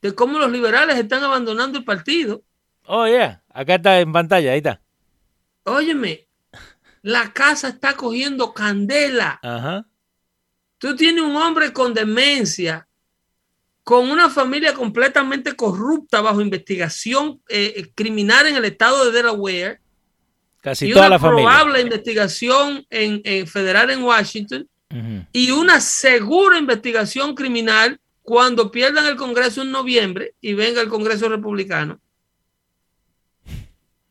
de cómo los liberales están abandonando el partido. Oh, yeah, acá está en pantalla, ahí está. Óyeme, la casa está cogiendo candela. Ajá. Tú tienes un hombre con demencia, con una familia completamente corrupta bajo investigación eh, criminal en el estado de Delaware Casi y toda una la probable investigación en, federal en Washington y una segura investigación criminal cuando pierdan el Congreso en noviembre y venga el Congreso republicano.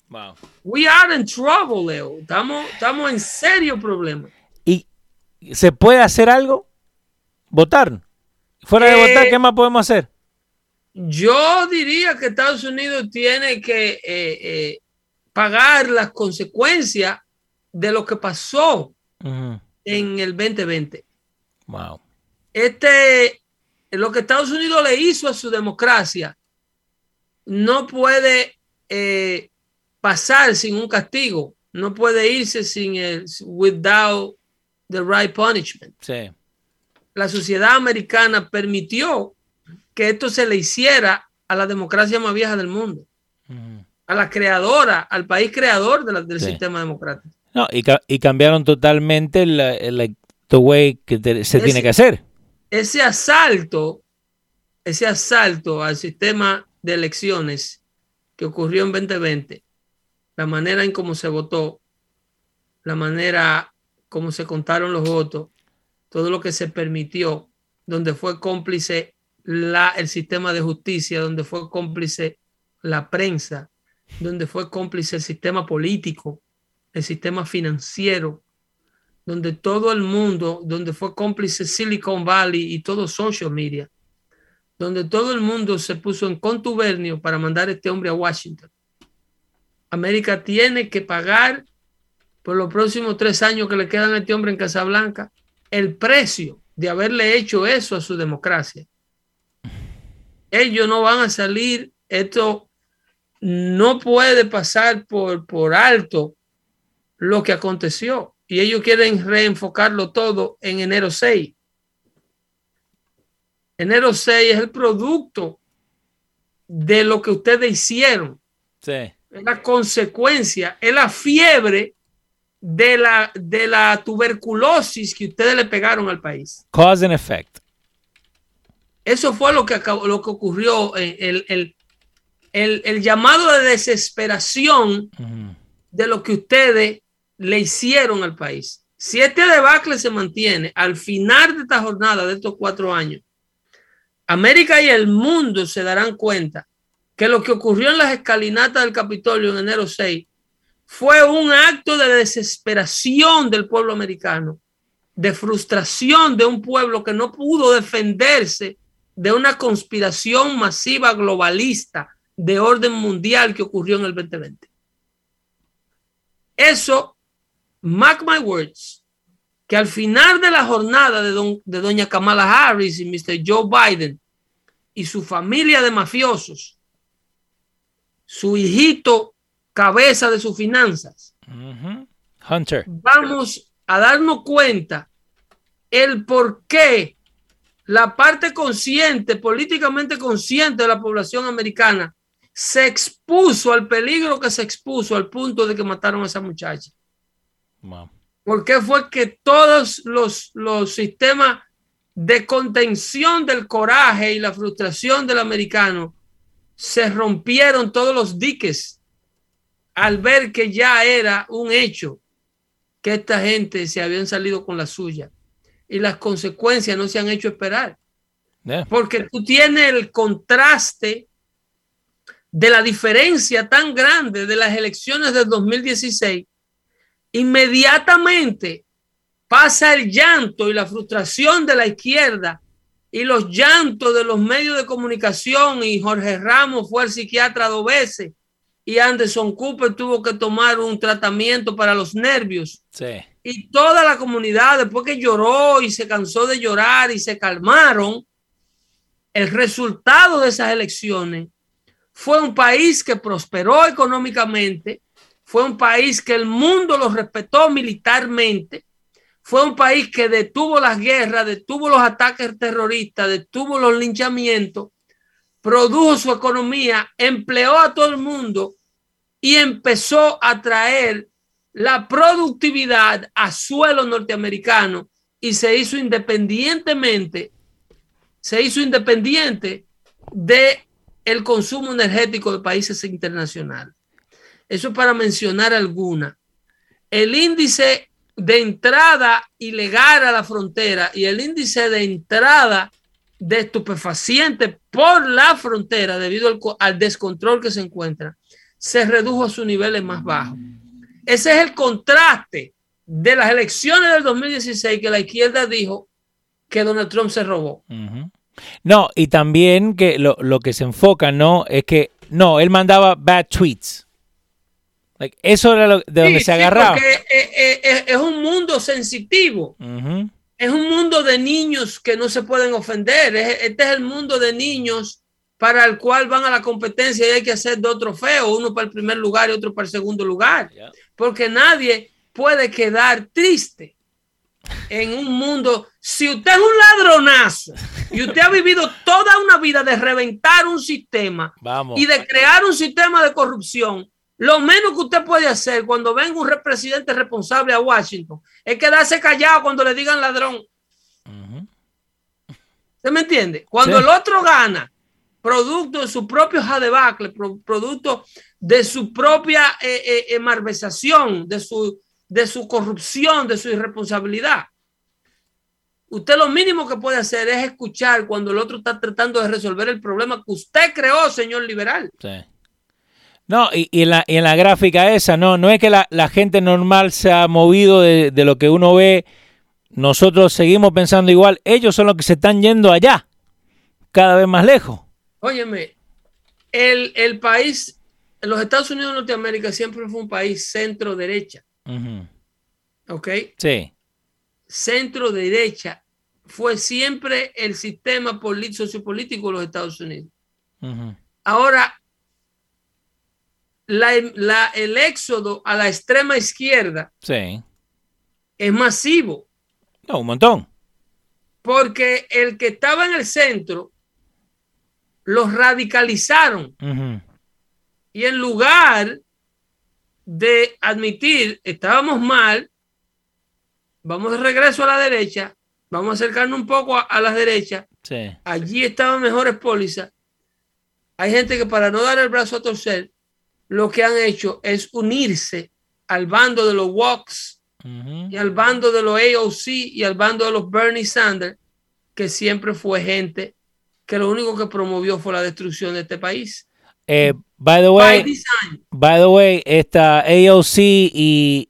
Wow. We are in trouble, Leo. Estamos, estamos en serio problema. ¿Y se puede hacer algo? ¿Votar? Fuera de votar, eh, ¿qué más podemos hacer? Yo diría que Estados Unidos tiene que eh, eh, pagar las consecuencias de lo que pasó en el 2020. Wow. Este, lo que Estados Unidos le hizo a su democracia no puede eh, pasar sin un castigo, no puede irse sin el without the right punishment. Sí. La sociedad americana permitió que esto se le hiciera a la democracia más vieja del mundo a la creadora, al país creador del sistema democrático. No, y, cambiaron totalmente el way que se tiene que hacer. Ese asalto, ese asalto al sistema de elecciones que ocurrió en 2020, la manera en cómo se votó, la manera como se contaron los votos, todo lo que se permitió, donde fue cómplice la, el sistema de justicia, donde fue cómplice la prensa, donde fue cómplice el sistema político, el sistema financiero, donde todo el mundo, donde fue cómplice Silicon Valley y todo social media, donde todo el mundo se puso en contubernio para mandar a este hombre a Washington. América tiene que pagar por los próximos tres años que le quedan a este hombre en Casablanca el precio de haberle hecho eso a su democracia. Ellos no van a salir, esto no puede pasar por, por alto lo que aconteció y ellos quieren reenfocarlo todo en enero 6. Enero 6 es el producto de lo que ustedes hicieron. Sí. Es la consecuencia, es la fiebre de la, de la tuberculosis que ustedes le pegaron al país. Cause and effect. Eso fue lo que, acabó, lo que ocurrió, el, el, el, el llamado de desesperación de lo que ustedes le hicieron al país. Si este debacle se mantiene al final de esta jornada de estos cuatro años, América y el mundo se darán cuenta que lo que ocurrió en las escalinatas del Capitolio en enero 6 fue un acto de desesperación del pueblo americano, de frustración de un pueblo que no pudo defenderse de una conspiración masiva globalista de orden mundial que ocurrió en el 2020. Eso, mark my words, que al final de la jornada de, de doña Kamala Harris y Mr. Joe Biden y su familia de mafiosos, su hijito cabeza de sus finanzas, Hunter, vamos a darnos cuenta el por qué la parte consciente, políticamente consciente de la población americana, se expuso al peligro que se expuso al punto de que mataron a esa muchacha. ¿Por qué fue que todos los, los sistemas de contención del coraje y la frustración del americano se rompieron todos los diques al ver que ya era un hecho que esta gente se habían salido con la suya y las consecuencias no se han hecho esperar. Porque tú tienes el contraste de la diferencia tan grande de las elecciones del 2016. Inmediatamente pasa el llanto y la frustración de la izquierda y los llantos de los medios de comunicación y Jorge Ramos fue el psiquiatra dos veces y Anderson Cooper tuvo que tomar un tratamiento para los nervios. Sí. Y toda la comunidad, después que lloró y se cansó de llorar y se calmaron, el resultado de esas elecciones fue un país que prosperó económicamente, fue un país que el mundo lo respetó militarmente, fue un país que detuvo las guerras, detuvo los ataques terroristas, detuvo los linchamientos, produjo su economía, empleó a todo el mundo y empezó a traer la productividad a suelo norteamericano y se hizo independientemente, se hizo independiente de el consumo energético de países internacionales. Eso para mencionar alguna. El índice de entrada ilegal a la frontera y el índice de entrada de estupefacientes por la frontera debido al, descontrol que se encuentra, se redujo a sus niveles más bajos. Ese es el contraste de las elecciones del 2016 que la izquierda dijo que Donald Trump se robó. No, y también que lo, lo que se enfoca, ¿no? Es que, no, él mandaba bad tweets eso era lo, de donde se agarraba. porque eh, eh, eh, es un mundo sensitivo. Es un mundo de niños que no se pueden ofender. Este es el mundo de niños para el cual van a la competencia y hay que hacer dos trofeos, uno para el primer lugar y otro para el segundo lugar. Porque nadie puede quedar triste en un mundo. Si usted es un ladronazo y usted ha vivido toda una vida de reventar un sistema y de crear un sistema de corrupción, lo menos que usted puede hacer cuando venga un presidente responsable a Washington es quedarse callado cuando le digan ladrón. ¿Se me entiende? Cuando el otro gana producto de su propio jadebacle, producto de su propia eh, eh, malversación, de su, de su corrupción, de su irresponsabilidad. Usted lo mínimo que puede hacer es escuchar cuando el otro está tratando de resolver el problema que usted creó, señor liberal. Sí. No, y, en la, en la, gráfica esa, no, no es que la, gente normal se ha movido de, de, lo que uno ve, nosotros seguimos pensando igual, ellos son los que se están yendo allá, cada vez más lejos. Óyeme, el, el país, los Estados Unidos de Norteamérica siempre fue un país centro-derecha. ¿Ok? Sí. Centro-derecha fue siempre el sistema sociopolítico de los Estados Unidos. Ahora, la, el éxodo a la extrema izquierda sí. es masivo. No, un montón. Porque el que estaba en el centro los radicalizaron. Y en lugar de admitir, estábamos mal, vamos de regreso a la derecha, vamos a acercarnos un poco a, la derecha. Allí estaban mejores pólizas. Hay gente que para no dar el brazo a torcer, lo que han hecho es unirse al bando de los Walks y al bando de los AOC y al bando de los Bernie Sanders, que siempre fue gente que lo único que promovió fue la destrucción de este país. Eh, by the way, by, the way, esta AOC y,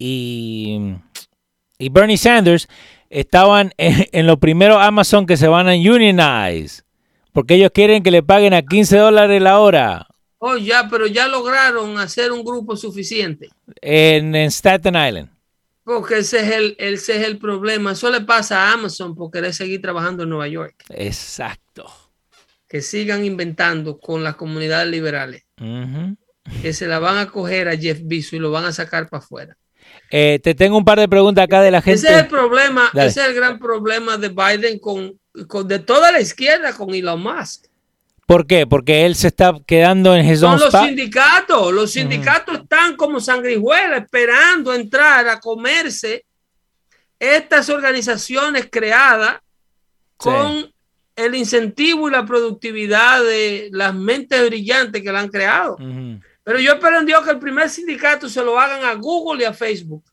y, Bernie Sanders estaban en, en los primeros Amazon que se van a unionize, porque ellos quieren que le paguen a 15 dólares la hora. Oh, ya, pero ya lograron hacer un grupo suficiente. En, Staten Island. Porque ese es, el, ese es el problema. Eso le pasa a Amazon por querer seguir trabajando en Nueva York. Exacto que sigan inventando con las comunidades liberales, que se la van a coger a Jeff Bezos y lo van a sacar para afuera. Eh, te tengo un par de preguntas acá de la gente. Ese es el problema, ese es el gran problema de Biden con, de toda la izquierda con Elon Musk. ¿Por qué? Porque él se está quedando en his Son los sindicatos, los sindicatos están como sangrijuelas esperando entrar a comerse estas organizaciones creadas con el incentivo y la productividad de las mentes brillantes que la han creado. Pero yo espero en Dios que el primer sindicato se lo hagan a Google y a Facebook.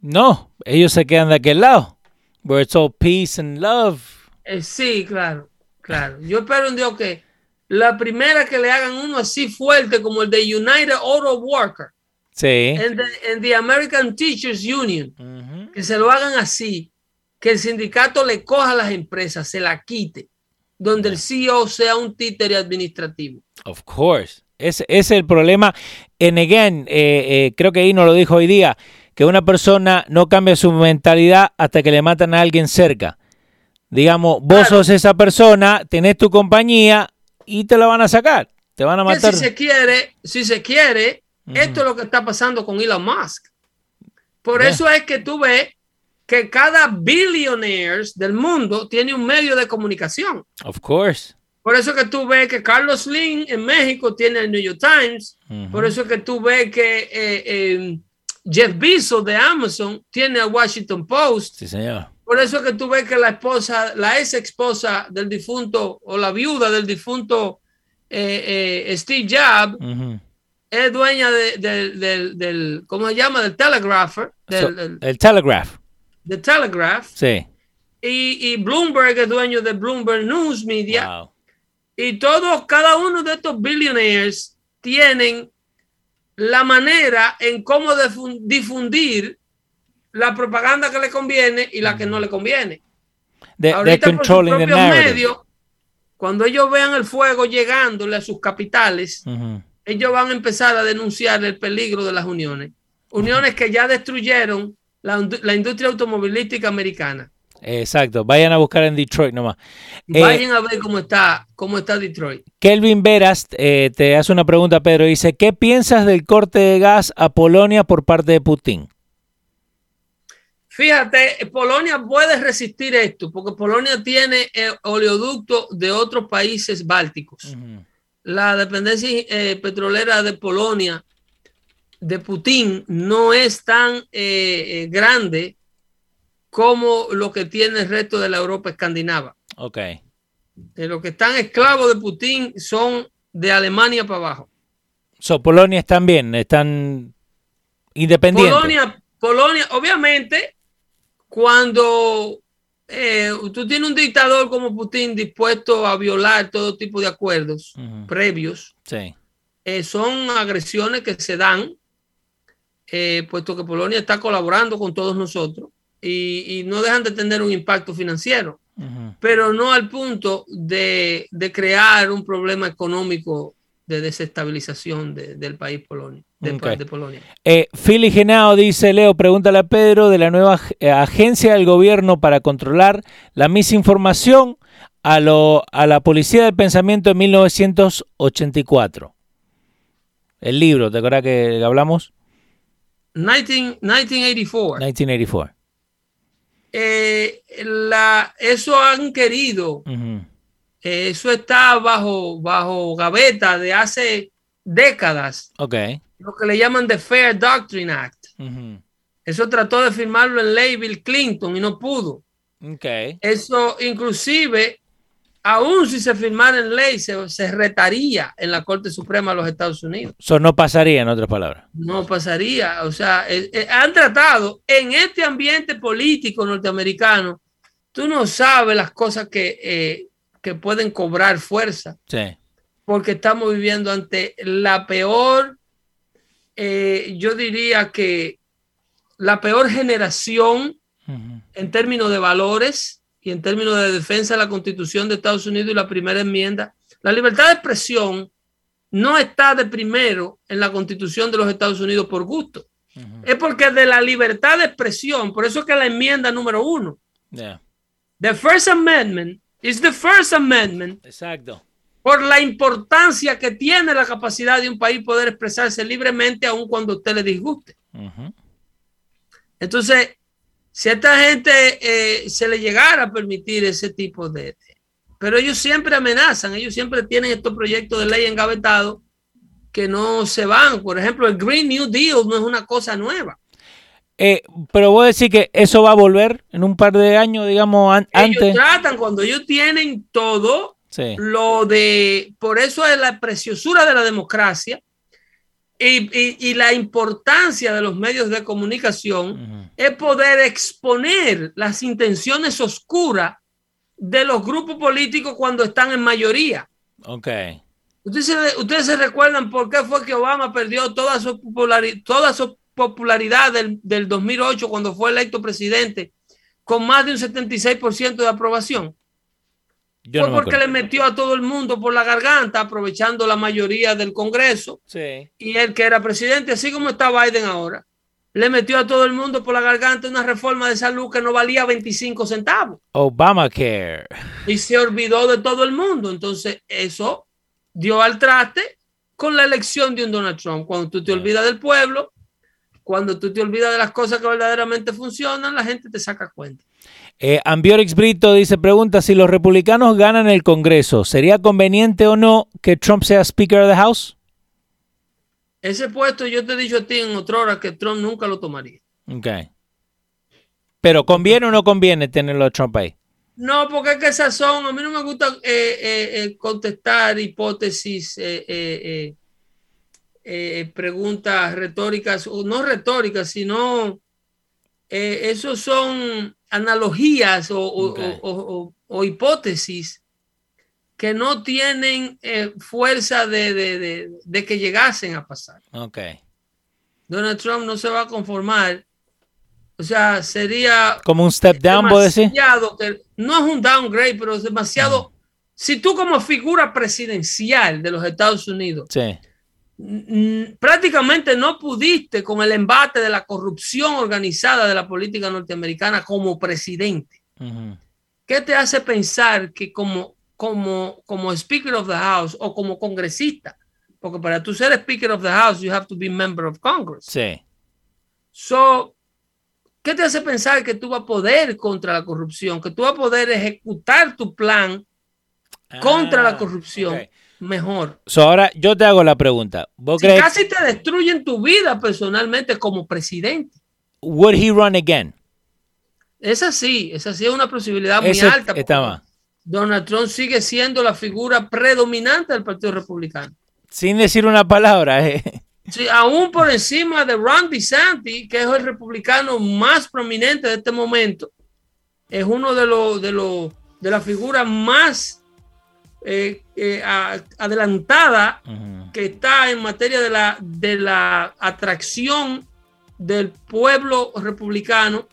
No, ellos se quedan de aquel lado. Where it's all peace and love. Eh, sí, claro, claro. Yo espero en Dios que la primera que le hagan uno así fuerte como el de United Auto Worker. Sí. En the, American Teachers Union. Que se lo hagan así. Que el sindicato le coja a las empresas, se la quite donde el CEO sea un títere administrativo. Of course. Ese, es el problema. En again, eh, eh, creo que nos lo dijo hoy día, que una persona no cambia su mentalidad hasta que le matan a alguien cerca. Digamos, vos sos esa persona, tenés tu compañía y te la van a sacar. Te van a matar. si se quiere, si se quiere, esto es lo que está pasando con Elon Musk. Por eso es que tú ves que cada billionaires del mundo tiene un medio de comunicación. Of course. Por eso que tú ves que Carlos Slim en México tiene el New York Times. Por eso que tú ves que eh, em, Jeff Bezos de Amazon tiene el Washington Post. Sí, señor. Por eso que tú ves que la esposa, la ex esposa del difunto o la viuda del difunto eh, eh, Steve Jobs es dueña del, ¿cómo se llama? Del Telegrapher. el Telegraph. The Telegraph. Sí. Y, Bloomberg es dueño de Bloomberg News Media. Y todos, cada uno de estos billionaires tienen la manera en cómo difundir la propaganda que le conviene y la que no le conviene. De, Ahorita por sus propios medios, cuando ellos vean el fuego llegándole a sus capitales, ellos van a empezar a denunciar el peligro de las uniones. Uniones que ya destruyeron la, industria automovilística americana. Exacto, vayan a buscar en Detroit nomás. Eh, vayan a ver cómo está, cómo está Detroit. Kelvin Veras eh, te hace una pregunta, Pedro. Dice, ¿qué piensas del corte de gas a Polonia por parte de Putin? Fíjate, Polonia puede resistir esto, porque Polonia tiene eh, oleoducto de otros países bálticos. La dependencia petrolera de Polonia de Putin no es tan eh, eh, grande como lo que tiene el resto de la Europa escandinava. Ok. Los que están esclavos de Putin son de Alemania para abajo. So, Polonia están bien, están independientes. Polonia, Polonia, obviamente, cuando eh, tú tienes un dictador como Putin dispuesto a violar todo tipo de acuerdos previos, sí. Eh, son agresiones que se dan, eh, puesto que Polonia está colaborando con todos nosotros y, no dejan de tener un impacto financiero, pero no al punto de, crear un problema económico de desestabilización del país Polonia. De, Polonia. Eh, Philly Genao dice, Leo, pregúntale a Pedro de la nueva eh, agencia del gobierno para controlar la misinformación a, lo, a la policía del pensamiento de 1984. El libro, ¿te acuerdas que hablamos? 1984. 1984. Eh, la, eso han querido. Eso está bajo, bajo gaveta de hace décadas. Ok. Lo que le llaman The Fair Doctrine Act. Eso trató de firmarlo en ley Bill Clinton y no pudo. Okay. Eso inclusive, aún si se firmara en ley, se, se, retaría en la Corte Suprema de los Estados Unidos. Eso no pasaría, en otras palabras. No pasaría. O sea, eh, eh, han tratado en este ambiente político norteamericano, tú no sabes las cosas que, eh, que pueden cobrar fuerza. Sí porque estamos viviendo ante la peor, eh, yo diría que la peor generación en términos de valores y en términos de defensa de la Constitución de Estados Unidos y la primera enmienda. La libertad de expresión no está de primero en la Constitución de los Estados Unidos por gusto. Es porque de la libertad de expresión, por eso es que la enmienda número uno. The First Amendment is the First Amendment. Exacto por la importancia que tiene la capacidad de un país poder expresarse libremente aun cuando a usted le disguste. Entonces, si a esta gente eh, se le llegara a permitir ese tipo de, Pero ellos siempre amenazan, ellos siempre tienen estos proyectos de ley engavetados que no se van. Por ejemplo, el Green New Deal no es una cosa nueva. Eh, pero voy a decir que eso va a volver en un par de años, digamos, antes. Ellos tratan cuando ellos tienen todo lo de, por eso es la preciosura de la democracia y, la importancia de los medios de comunicación es poder exponer las intenciones oscuras de los grupos políticos cuando están en mayoría. Ok. Ustedes, ustedes se recuerdan por qué fue que Obama perdió toda su, popularidad, toda su popularidad del, del 2008 cuando fue electo presidente con más de un 76% de aprobación fue porque le metió a todo el mundo por la garganta, aprovechando la mayoría del Congreso. Y él que era presidente, así como está Biden ahora, le metió a todo el mundo por la garganta una reforma de salud que no valía 25 centavos. Obamacare. Y se olvidó de todo el mundo. Entonces, eso dio al traste con la elección de un Donald Trump. Cuando tú te olvidas del pueblo, cuando tú te olvidas de las cosas que verdaderamente funcionan, la gente te saca cuenta. Eh, Ambiorix Brito dice, pregunta, si los republicanos ganan el Congreso, ¿sería conveniente o no que Trump sea Speaker of the House? Ese puesto yo te he dicho a ti en otra hora que Trump nunca lo tomaría. Ok. Pero ¿conviene o no conviene tenerlo a Trump ahí? No, porque es que esas son, a mí no me gusta eh, eh, contestar hipótesis, preguntas retóricas, o no retóricas, sino esos son analogías o, hipótesis que no tienen eh, fuerza de, que llegasen a pasar. Okay. Donald Trump no se va a conformar. O sea, sería... Como un step down, puede decir. no es un downgrade, pero es demasiado... Si tú como figura presidencial de los Estados Unidos sí prácticamente no pudiste con el embate de la corrupción organizada de la política norteamericana como presidente. ¿Qué te hace pensar que como, como, como Speaker of the House o como congresista, porque para tú ser Speaker of the House, you have to be member of Congress. Sí. So, ¿qué te hace pensar que tú vas a poder contra la corrupción, que tú vas a poder ejecutar tu plan contra la ah, corrupción? Mejor. ahora yo te hago la pregunta. si casi te destruyen tu vida personalmente como presidente. Would he run again? Es así, es así, es una posibilidad muy alta. Está Donald Trump sigue siendo la figura predominante del Partido Republicano. Sin decir una palabra, eh. Sí, aún por encima de Ron DeSantis, que es el republicano más prominente de este momento, es uno de los de los de las figuras más eh, eh, adelantada que está en materia de la, de la atracción del pueblo republicano.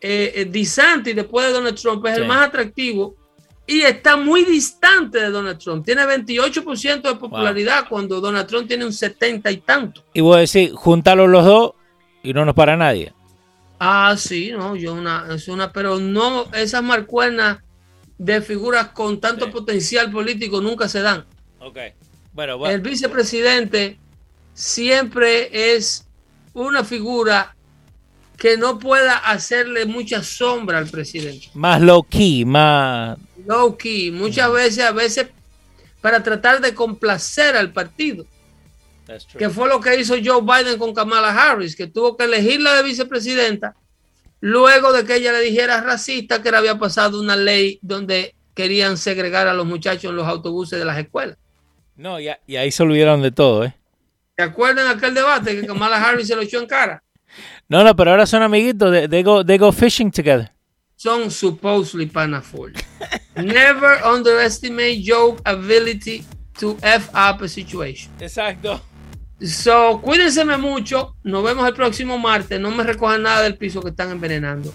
Eh, DeSantis, después de Donald Trump, es el más atractivo y está muy distante de Donald Trump. Tiene 28% de popularidad cuando Donald Trump tiene un 70 y tanto. Y voy a decir, juntarlos los dos y no nos para nadie. Ah, sí, no, yo una, es una, pero no, esas marcuernas de figuras con tanto potencial político nunca se dan. Okay. Bueno, El vicepresidente siempre es una figura que no pueda hacerle mucha sombra al presidente. Más low key, más... Low key. Muchas mm. veces, a veces, para tratar de complacer al partido. Que fue lo que hizo Joe Biden con Kamala Harris, que tuvo que elegirla de vicepresidenta luego de que ella le dijera racista que le había pasado una ley donde querían segregar a los muchachos en los autobuses de las escuelas. No, y, ahí se olvidaron de todo, ¿eh? ¿Te acuerdan aquel debate que Kamala Harris se lo echó en cara? No, no, pero ahora son amiguitos, they, go, they go fishing together. Son supposedly panaful. [laughs] Never underestimate Joe's ability to F up a situation. Exacto. So, cuídense mucho. Nos vemos el próximo martes. No me recojan nada del piso que están envenenando.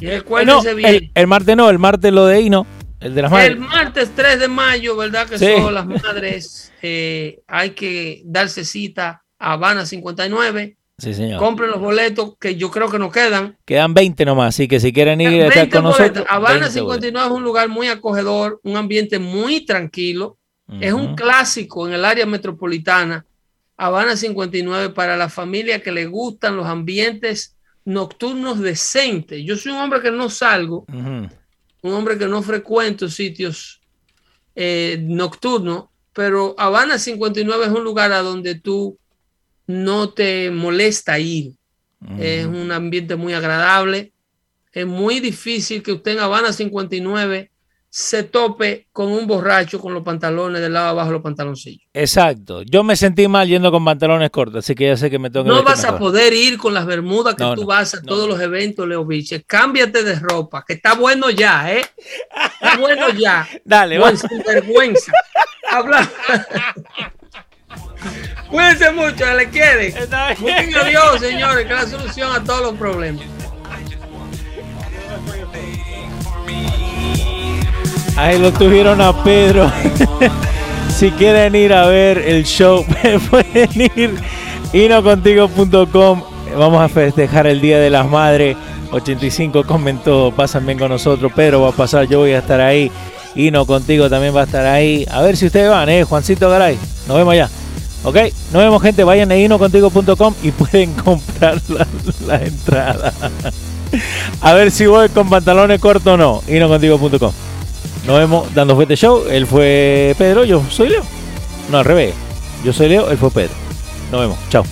Y recuérdense bien. El, martes no, el martes lo de Hino. El de las madres. El martes 3 de mayo, ¿verdad? Que son las madres. Eh, hay que darse cita a Habana 59. Sí, señor. Compren los boletos que yo creo que nos quedan. Quedan 20 nomás, así que si quieren ir a estar con nosotros. Habana 59 es un lugar muy acogedor, un ambiente muy tranquilo. Es un clásico en el área metropolitana Habana 59 para la familia que le gustan los ambientes nocturnos decentes. Yo soy un hombre que no salgo, un hombre que no frecuento sitios eh, nocturnos, pero Habana 59 es un lugar a donde tú no te molesta ir. Es un ambiente muy agradable. Es muy difícil que usted en Habana 59 se tope con un borracho con los pantalones del lado abajo los pantaloncillos. Exacto. Yo me sentí mal yendo con pantalones cortos, así que ya sé que me tengo que No vas a poder ir con las bermudas que tú vas a todos los eventos, Leo Biche. Cámbiate de ropa, que está bueno ya, ¿eh? Está bueno ya. [laughs] Dale, Buen, sin vergüenza. Habla. [laughs] Cuídense mucho, le quieren. Muchas adiós, señores, que es la solución a todos los problemas. Ahí lo tuvieron a Pedro. [laughs] si quieren ir a ver el show, [laughs] pueden ir inocontigo.com. Vamos a festejar el Día de las Madres. 85 comentó, pasan bien con nosotros. Pedro va a pasar, yo voy a estar ahí. Ino contigo también va a estar ahí. A ver si ustedes van, ¿eh? Juancito Garay. Nos vemos allá. Ok, nos vemos gente, vayan a inocontigo.com y pueden [laughs] comprar la, la entrada. a ver si voy con pantalones cortos o no. Inocontigo.com. Nos vemos dando fuerte show. Él fue Pedro, yo soy Leo. No, al revés. Yo soy Leo, él fue Pedro. Nos vemos. Chao.